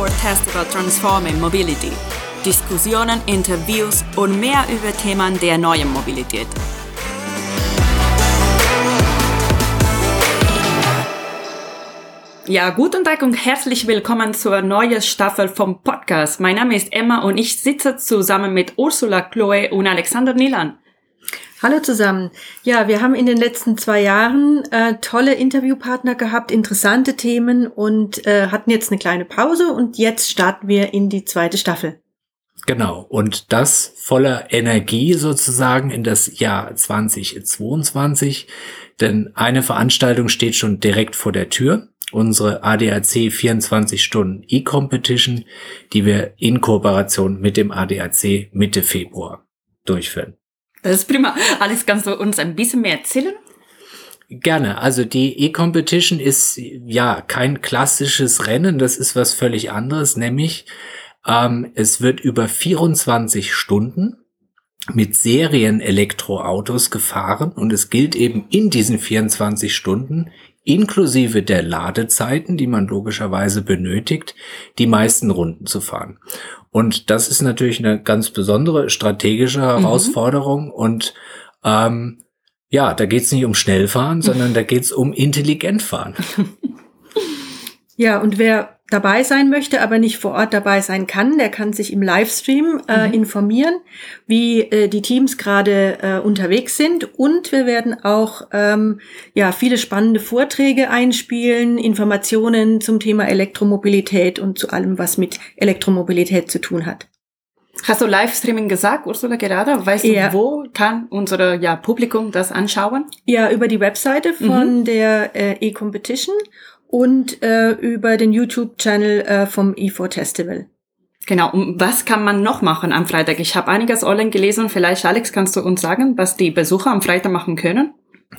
E4 Festival Transforming Mobility. Diskussionen, Interviews und mehr über Themen der neuen Mobilität. Ja, guten Tag und herzlich willkommen zur neuen Staffel vom Podcast. Mein Name ist Emma und ich sitze zusammen mit Ursula Chloe und Alexander Nilan. Hallo zusammen. Ja, wir haben in den letzten zwei Jahren äh, tolle Interviewpartner gehabt, interessante Themen und äh, hatten jetzt eine kleine Pause und jetzt starten wir in die zweite Staffel. Genau. Und das voller Energie sozusagen in das Jahr 2022. Denn eine Veranstaltung steht schon direkt vor der Tür unsere ADAC 24 Stunden E-Competition, die wir in Kooperation mit dem ADAC Mitte Februar durchführen. Das ist prima. Alex, kannst du uns ein bisschen mehr erzählen? Gerne. Also die E-Competition ist ja kein klassisches Rennen, das ist was völlig anderes, nämlich ähm, es wird über 24 Stunden mit Serien-Elektroautos gefahren und es gilt eben in diesen 24 Stunden inklusive der Ladezeiten, die man logischerweise benötigt, die meisten Runden zu fahren. Und das ist natürlich eine ganz besondere strategische mhm. Herausforderung mhm. und ähm, ja, da geht es nicht um Schnellfahren, sondern da geht es um intelligent fahren. Ja, und wer dabei sein möchte, aber nicht vor Ort dabei sein kann, der kann sich im Livestream äh, mhm. informieren, wie äh, die Teams gerade äh, unterwegs sind. Und wir werden auch ähm, ja viele spannende Vorträge einspielen, Informationen zum Thema Elektromobilität und zu allem, was mit Elektromobilität zu tun hat. Hast du Livestreaming gesagt, Ursula, gerade? Weißt ja. du, wo kann unser ja, Publikum das anschauen? Ja, über die Webseite von mhm. der äh, E-Competition und äh, über den YouTube-Channel äh, vom E4 Festival. Genau, und was kann man noch machen am Freitag? Ich habe einiges online gelesen. Vielleicht, Alex, kannst du uns sagen, was die Besucher am Freitag machen können?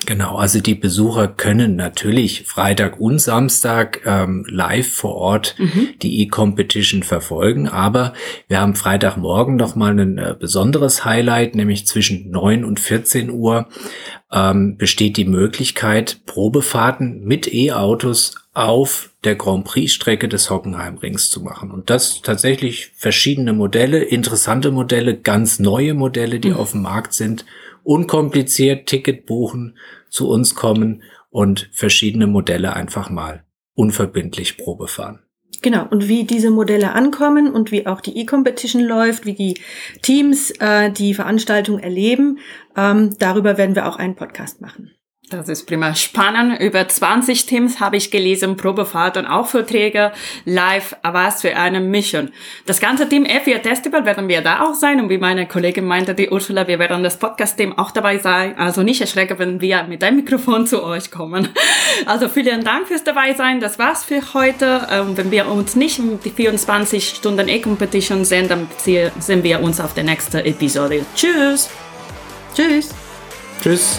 Genau, also die Besucher können natürlich Freitag und Samstag ähm, live vor Ort mhm. die E-Competition verfolgen, aber wir haben Freitagmorgen noch mal ein äh, besonderes Highlight, nämlich zwischen 9 und 14 Uhr ähm, besteht die Möglichkeit, Probefahrten mit E-Autos auf der Grand Prix-Strecke des Hockenheimrings zu machen. Und das tatsächlich verschiedene Modelle, interessante Modelle, ganz neue Modelle, die mhm. auf dem Markt sind unkompliziert Ticket buchen, zu uns kommen und verschiedene Modelle einfach mal unverbindlich Probe fahren. Genau, und wie diese Modelle ankommen und wie auch die E-Competition läuft, wie die Teams äh, die Veranstaltung erleben, ähm, darüber werden wir auch einen Podcast machen. Das ist prima spannend. Über 20 Teams habe ich gelesen, Probefahrt und auch Vorträge live. Was für eine Mission. Das ganze Team F4 Festival werden wir da auch sein. Und wie meine Kollegin meinte, die Ursula, wir werden das Podcast-Team auch dabei sein. Also nicht erschrecken, wenn wir mit dem Mikrofon zu euch kommen. Also vielen Dank fürs dabei sein. Das war's für heute. Ähm, wenn wir uns nicht die 24 Stunden E-Competition sehen, dann sehen wir uns auf der nächsten Episode. Tschüss. Tschüss. Tschüss.